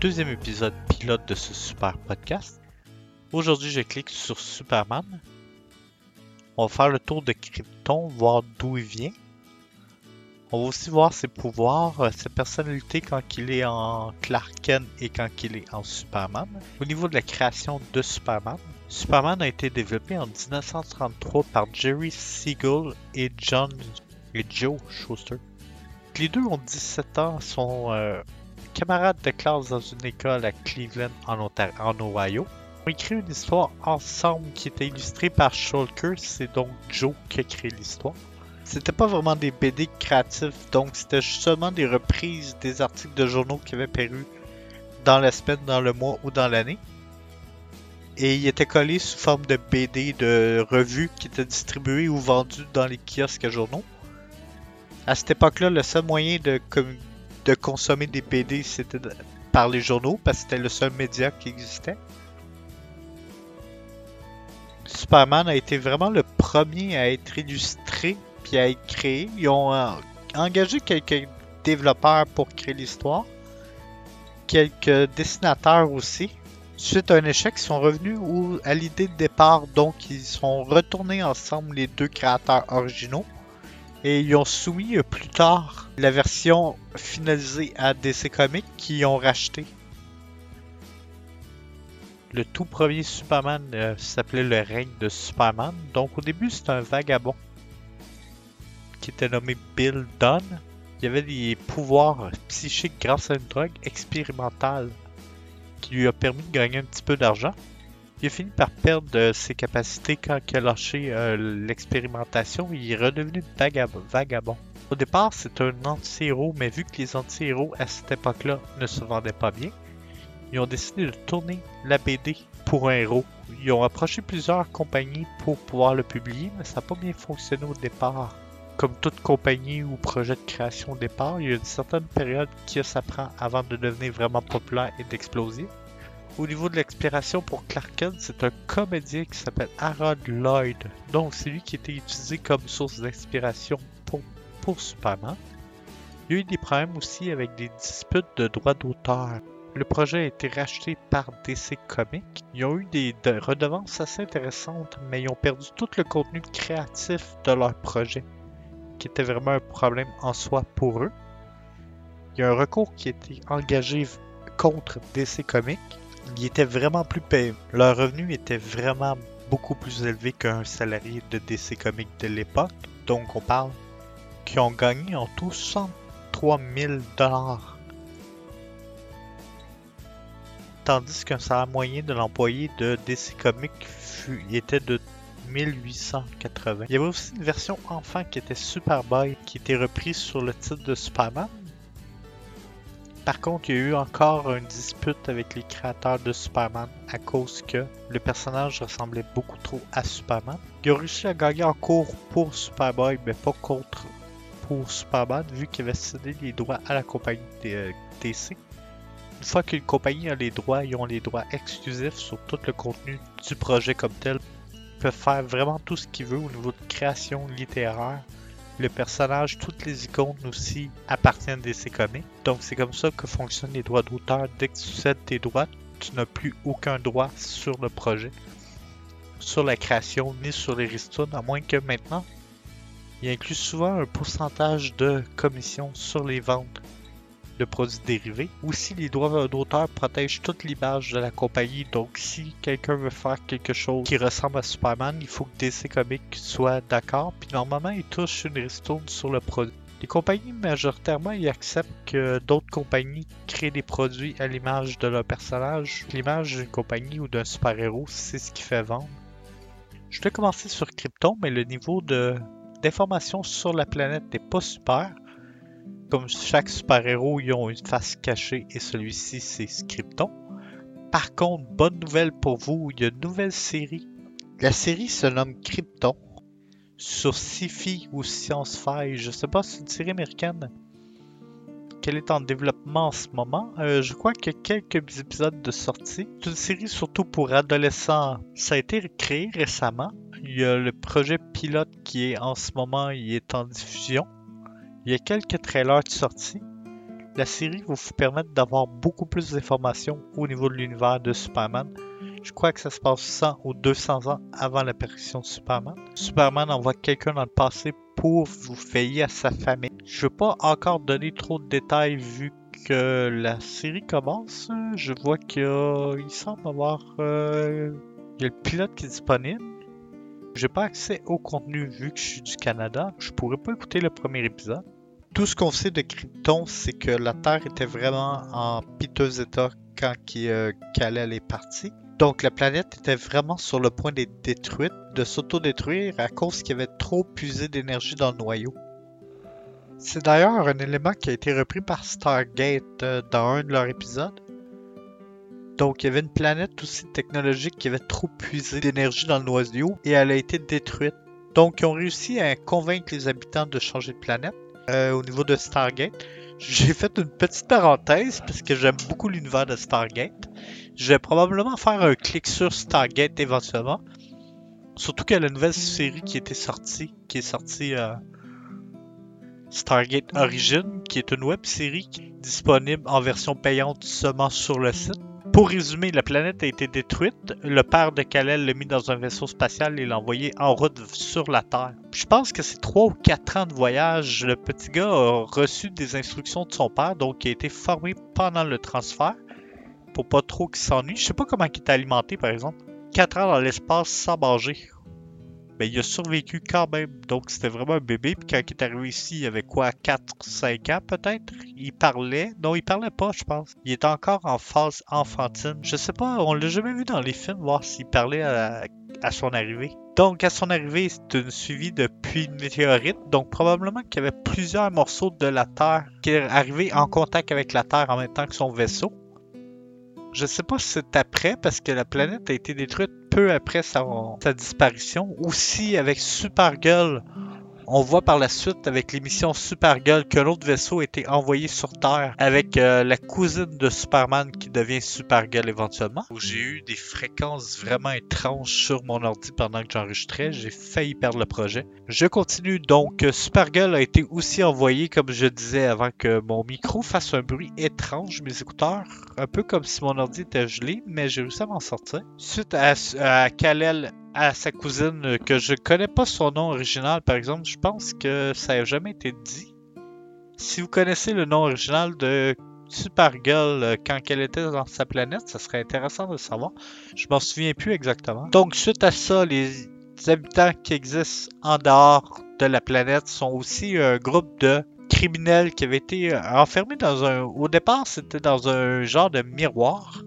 deuxième épisode pilote de ce super podcast. Aujourd'hui, je clique sur Superman. On va faire le tour de Krypton, voir d'où il vient. On va aussi voir ses pouvoirs, euh, ses personnalités quand il est en Clark Kent et quand il est en Superman. Au niveau de la création de Superman, Superman a été développé en 1933 par Jerry Siegel et John et Joe Schuster. Les deux ont 17 ans, sont euh, camarades de classe dans une école à Cleveland en, Ohio. Ont écrit une histoire ensemble qui était illustrée par Shulker, c'est donc Joe qui a créé l'histoire. C'était pas vraiment des BD créatifs, donc c'était seulement des reprises des articles de journaux qui avaient paru dans la semaine, dans le mois ou dans l'année. Et il était collé sous forme de BD de revues qui étaient distribuées ou vendues dans les kiosques à journaux. À cette époque-là, le seul moyen de, de consommer des BD, c'était par les journaux, parce que c'était le seul média qui existait. Superman a été vraiment le premier à être illustré puis à être créé. Ils ont euh, engagé quelques développeurs pour créer l'histoire, quelques dessinateurs aussi. Suite à un échec, ils sont revenus à l'idée de départ, donc ils sont retournés ensemble les deux créateurs originaux et ils ont soumis euh, plus tard la version finalisée à DC Comics qui ont racheté. Le tout premier Superman euh, s'appelait le règne de Superman. Donc au début c'était un vagabond qui était nommé Bill Dunn. Il avait des pouvoirs psychiques grâce à une drogue expérimentale qui lui a permis de gagner un petit peu d'argent. Il a fini par perdre ses capacités quand il a lâché euh, l'expérimentation. Il est redevenu vagabond. Au départ, c'est un anti-héros, mais vu que les anti-héros à cette époque-là ne se vendaient pas bien, ils ont décidé de tourner la BD pour un héros. Ils ont approché plusieurs compagnies pour pouvoir le publier, mais ça n'a pas bien fonctionné au départ. Comme toute compagnie ou projet de création au départ, il y a une certaine période qui s'apprend avant de devenir vraiment populaire et d'exploser. Au niveau de l'expiration pour Clark Kent, c'est un comédien qui s'appelle Harold Lloyd. Donc, c'est lui qui a été utilisé comme source d'inspiration pour, pour Superman. Il y a eu des problèmes aussi avec des disputes de droits d'auteur. Le projet a été racheté par DC Comics. Ils ont eu des redevances assez intéressantes, mais ils ont perdu tout le contenu créatif de leur projet, qui était vraiment un problème en soi pour eux. Il y a un recours qui a été engagé contre DC Comics ils étaient vraiment plus payés. Leur revenu était vraiment beaucoup plus élevé qu'un salarié de DC Comics de l'époque. Donc on parle qui ont gagné en tout 103 000 dollars. Tandis qu'un salaire moyen de l'employé de DC Comics était de 1880. Il y avait aussi une version enfant qui était Superboy, qui était reprise sur le titre de Superman, par contre, il y a eu encore une dispute avec les créateurs de Superman à cause que le personnage ressemblait beaucoup trop à Superman. Il a réussi à gagner en cours pour Superboy, mais pas contre pour Superman, vu qu'il avait cédé les droits à la compagnie DC. Une fois qu'une compagnie a les droits, ils ont les droits exclusifs sur tout le contenu du projet comme tel. Ils peuvent faire vraiment tout ce qu'ils veulent au niveau de création littéraire, le personnage, toutes les icônes aussi appartiennent à DC Comics. Donc c'est comme ça que fonctionnent les droits d'auteur. Dès que tu cèdes tes droits, tu n'as plus aucun droit sur le projet, sur la création, ni sur les ristournes, à moins que maintenant, il inclut souvent un pourcentage de commission sur les ventes de produits dérivés. Aussi, les droits d'auteur protègent toute l'image de la compagnie. Donc, si quelqu'un veut faire quelque chose qui ressemble à Superman, il faut que DC Comics soit d'accord. Puis normalement, ils touchent une ristourne sur le produit. Les compagnies, majoritairement, ils acceptent que d'autres compagnies créent des produits à l'image de leur personnage. L'image d'une compagnie ou d'un super-héros, c'est ce qui fait vendre. Je vais commencer sur Krypton, mais le niveau de d'information sur la planète n'est pas super. Comme chaque super-héros, ils ont une face cachée et celui-ci, c'est Scripton. Par contre, bonne nouvelle pour vous, il y a une nouvelle série. La série se nomme Krypton sur Sci-Fi ou Science-Fi. Je sais pas, c'est une série américaine qu'elle est en développement en ce moment. Euh, je crois qu'il y a quelques épisodes de sortie. C'est une série surtout pour adolescents. Ça a été créé récemment. Il y a le projet pilote qui est en ce moment, il est en diffusion. Il y a quelques trailers de sortie. la série va vous permettre d'avoir beaucoup plus d'informations au niveau de l'univers de Superman. Je crois que ça se passe 100 ou 200 ans avant l'apparition de Superman. Superman envoie quelqu'un dans le passé pour vous veiller à sa famille. Je ne veux pas encore donner trop de détails vu que la série commence. Je vois qu'il semble avoir... Euh, il y a le pilote qui est disponible. J'ai pas accès au contenu vu que je suis du Canada. Je pourrais pas écouter le premier épisode. Tout ce qu'on sait de Krypton, c'est que la Terre était vraiment en piteux état quand euh, Kal-El est parti. Donc la planète était vraiment sur le point d'être détruite, de s'auto-détruire à cause qu'il y avait trop puisé d'énergie dans le noyau. C'est d'ailleurs un élément qui a été repris par Stargate euh, dans un de leurs épisodes. Donc il y avait une planète aussi technologique qui avait trop puisé d'énergie dans le noyau et elle a été détruite. Donc ils ont réussi à convaincre les habitants de changer de planète euh, au niveau de Stargate. J'ai fait une petite parenthèse parce que j'aime beaucoup l'univers de Stargate. Je vais probablement faire un clic sur Stargate éventuellement. Surtout qu'il y a la nouvelle série qui était sortie, qui est sortie euh, Stargate Origin, qui est une web série disponible en version payante seulement sur le site. Pour résumer, la planète a été détruite. Le père de Kal-El l'a mis dans un vaisseau spatial et l'a envoyé en route sur la Terre. Je pense que c'est 3 ou 4 ans de voyage. Le petit gars a reçu des instructions de son père, donc il a été formé pendant le transfert pour pas trop qu'il s'ennuie. Je sais pas comment il est alimenté, par exemple. 4 ans dans l'espace sans manger mais il a survécu quand même. Donc c'était vraiment un bébé. Puis quand il est arrivé ici, il avait quoi, 4-5 ans peut-être? Il parlait. Non, il parlait pas, je pense. Il était encore en phase enfantine. Je sais pas, on l'a jamais vu dans les films, voir s'il parlait à, son arrivée. Donc, à son arrivée, c'est une suivi de puits de météorites. Donc, probablement qu'il y avait plusieurs morceaux de la Terre qui arrivé en contact avec la Terre en même temps que son vaisseau. Je sais pas si c'est après, parce que la planète a été détruite peu après sa, sa disparition. Aussi avec Supergirl, on voit par la suite avec l'émission Supergirl que l'autre vaisseau a été envoyé sur Terre avec euh, la cousine de Superman qui devient Supergirl éventuellement. J'ai eu des fréquences vraiment étranges sur mon ordi pendant que j'enregistrais. J'ai failli perdre le projet. Je continue donc. Supergirl a été aussi envoyé, comme je disais avant que mon micro fasse un bruit étrange, mes écouteurs. Un peu comme si mon ordi était gelé, mais j'ai réussi à m'en sortir. Suite à, à Kal-El à sa cousine que je connais pas son nom original par exemple. Je pense que ça n'a jamais été dit. Si vous connaissez le nom original de Supergirl euh, quand elle était dans sa planète, ça serait intéressant de savoir. Je m'en souviens plus exactement. Donc suite à ça, les habitants qui existent en dehors de la planète sont aussi un groupe de criminels qui avaient été euh, enfermés dans un... Au départ, c'était dans un genre de miroir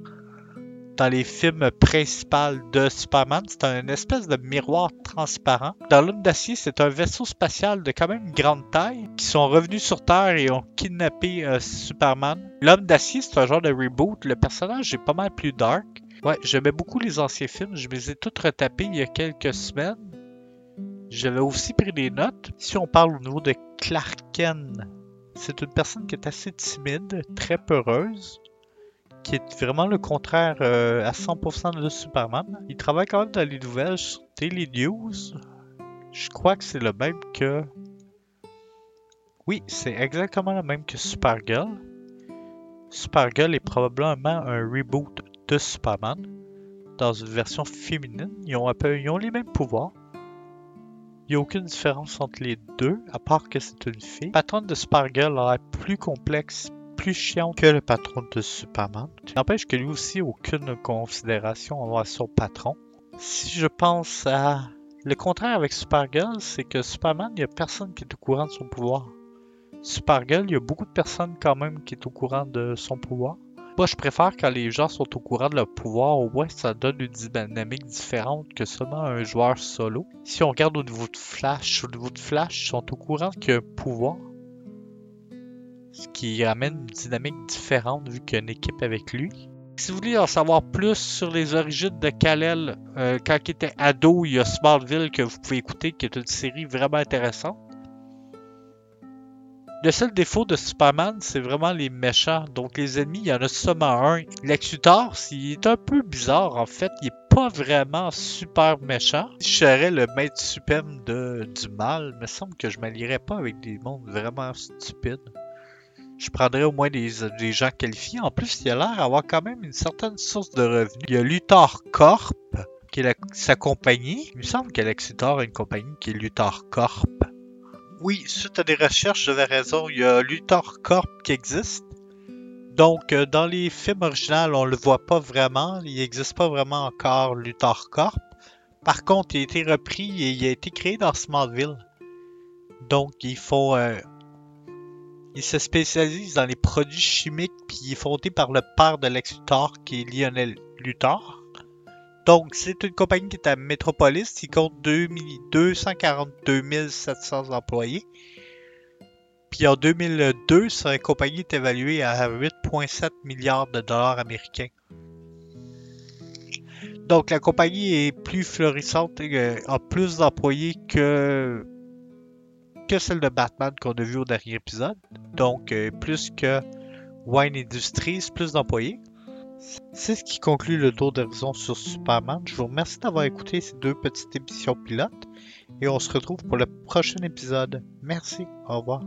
dans les films principaux de Superman, c'est un espèce de miroir transparent. Dans l'homme d'acier, c'est un vaisseau spatial de quand même grande taille qui sont revenus sur Terre et ont kidnappé euh, Superman. L'homme d'acier, c'est un genre de reboot. Le personnage est pas mal plus dark. Ouais, j'aimais beaucoup les anciens films. Je les ai tous retapés il y a quelques semaines. J'avais aussi pris des notes. Si on parle au niveau de Clark Kent, c'est une personne qui est assez timide, très peureuse qui est vraiment le contraire euh, à 100% de Superman. Il travaille quand même dans les nouvelles sur Daily News. Je crois que c'est le même que... Oui, c'est exactement le même que Supergirl. Supergirl est probablement un reboot de Superman dans une version féminine. Ils ont, peu, ils ont les mêmes pouvoirs. Il n'y a aucune différence entre les deux, à part que c'est une fille. La patronne de Supergirl a l'air plus complexe, plus chiant que le patron de Superman. N'empêche que lui aussi aucune considération envers son patron. Si je pense à le contraire avec Supergirl, c'est que Superman, il n'y a personne qui est au courant de son pouvoir. Supergirl, il y a beaucoup de personnes quand même qui est au courant de son pouvoir. Moi, je préfère quand les gens sont au courant de leur pouvoir, au moins ça donne une dynamique différente que seulement un joueur solo. Si on regarde au niveau de Flash, au niveau de Flash, ils sont au courant qu'il y a un pouvoir, ce qui amène une dynamique différente vu qu'il y a une équipe avec lui. Si vous voulez en savoir plus sur les origines de Kal-El, euh, quand il était ado, il y a Smallville que vous pouvez écouter, qui est une série vraiment intéressante. Le seul défaut de Superman, c'est vraiment les méchants. Donc les ennemis, il y en a seulement un. Lex Luthor, il est un peu bizarre en fait. Il est pas vraiment super méchant. Si je serais le maître suprême de, du mal, il me semble que je m'allierais pas avec des mondes vraiment stupides. Je prendrais au moins des, gens qualifiés. En plus, il a l'air d'avoir quand même une certaine source de revenus. Il y a Luthor Corp, qui est sa compagnie. Il me semble que Lexitor a une compagnie qui est Luthor Corp. Oui, suite à des recherches, j'avais raison. Il y a Luthor Corp qui existe. Donc, euh, dans les films originaux, on le voit pas vraiment. Il n'existe pas vraiment encore Luthor Corp. Par contre, il a été repris et il a été créé dans Smallville. Donc, font. euh, il se spécialise dans les produits chimiques, puis il est fondé par le père de Lex Luthor, qui est Lionel Luthor. Donc, c'est une compagnie qui est à Metropolis. Il compte 2 mi- 242 700 employés. Puis en 2002, sa compagnie est évaluée à 8,7 milliards de dollars américains. Donc, la compagnie est plus florissante euh, a plus d'employés que que celle de Batman qu'on a vu au dernier épisode. Donc, euh, plus que Wine Industries, plus d'employés. C'est ce qui conclut le tour d'horizon sur Superman. Je vous remercie d'avoir écouté ces deux petites émissions pilotes et on se retrouve pour le prochain épisode. Merci, au revoir.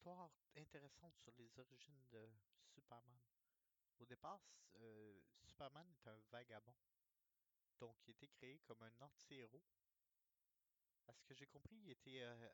Histoire intéressante sur les origines de Superman. Au départ, euh, Superman est un vagabond. Donc, il été créé comme un anti-héros. À ce que j'ai compris, il était... euh,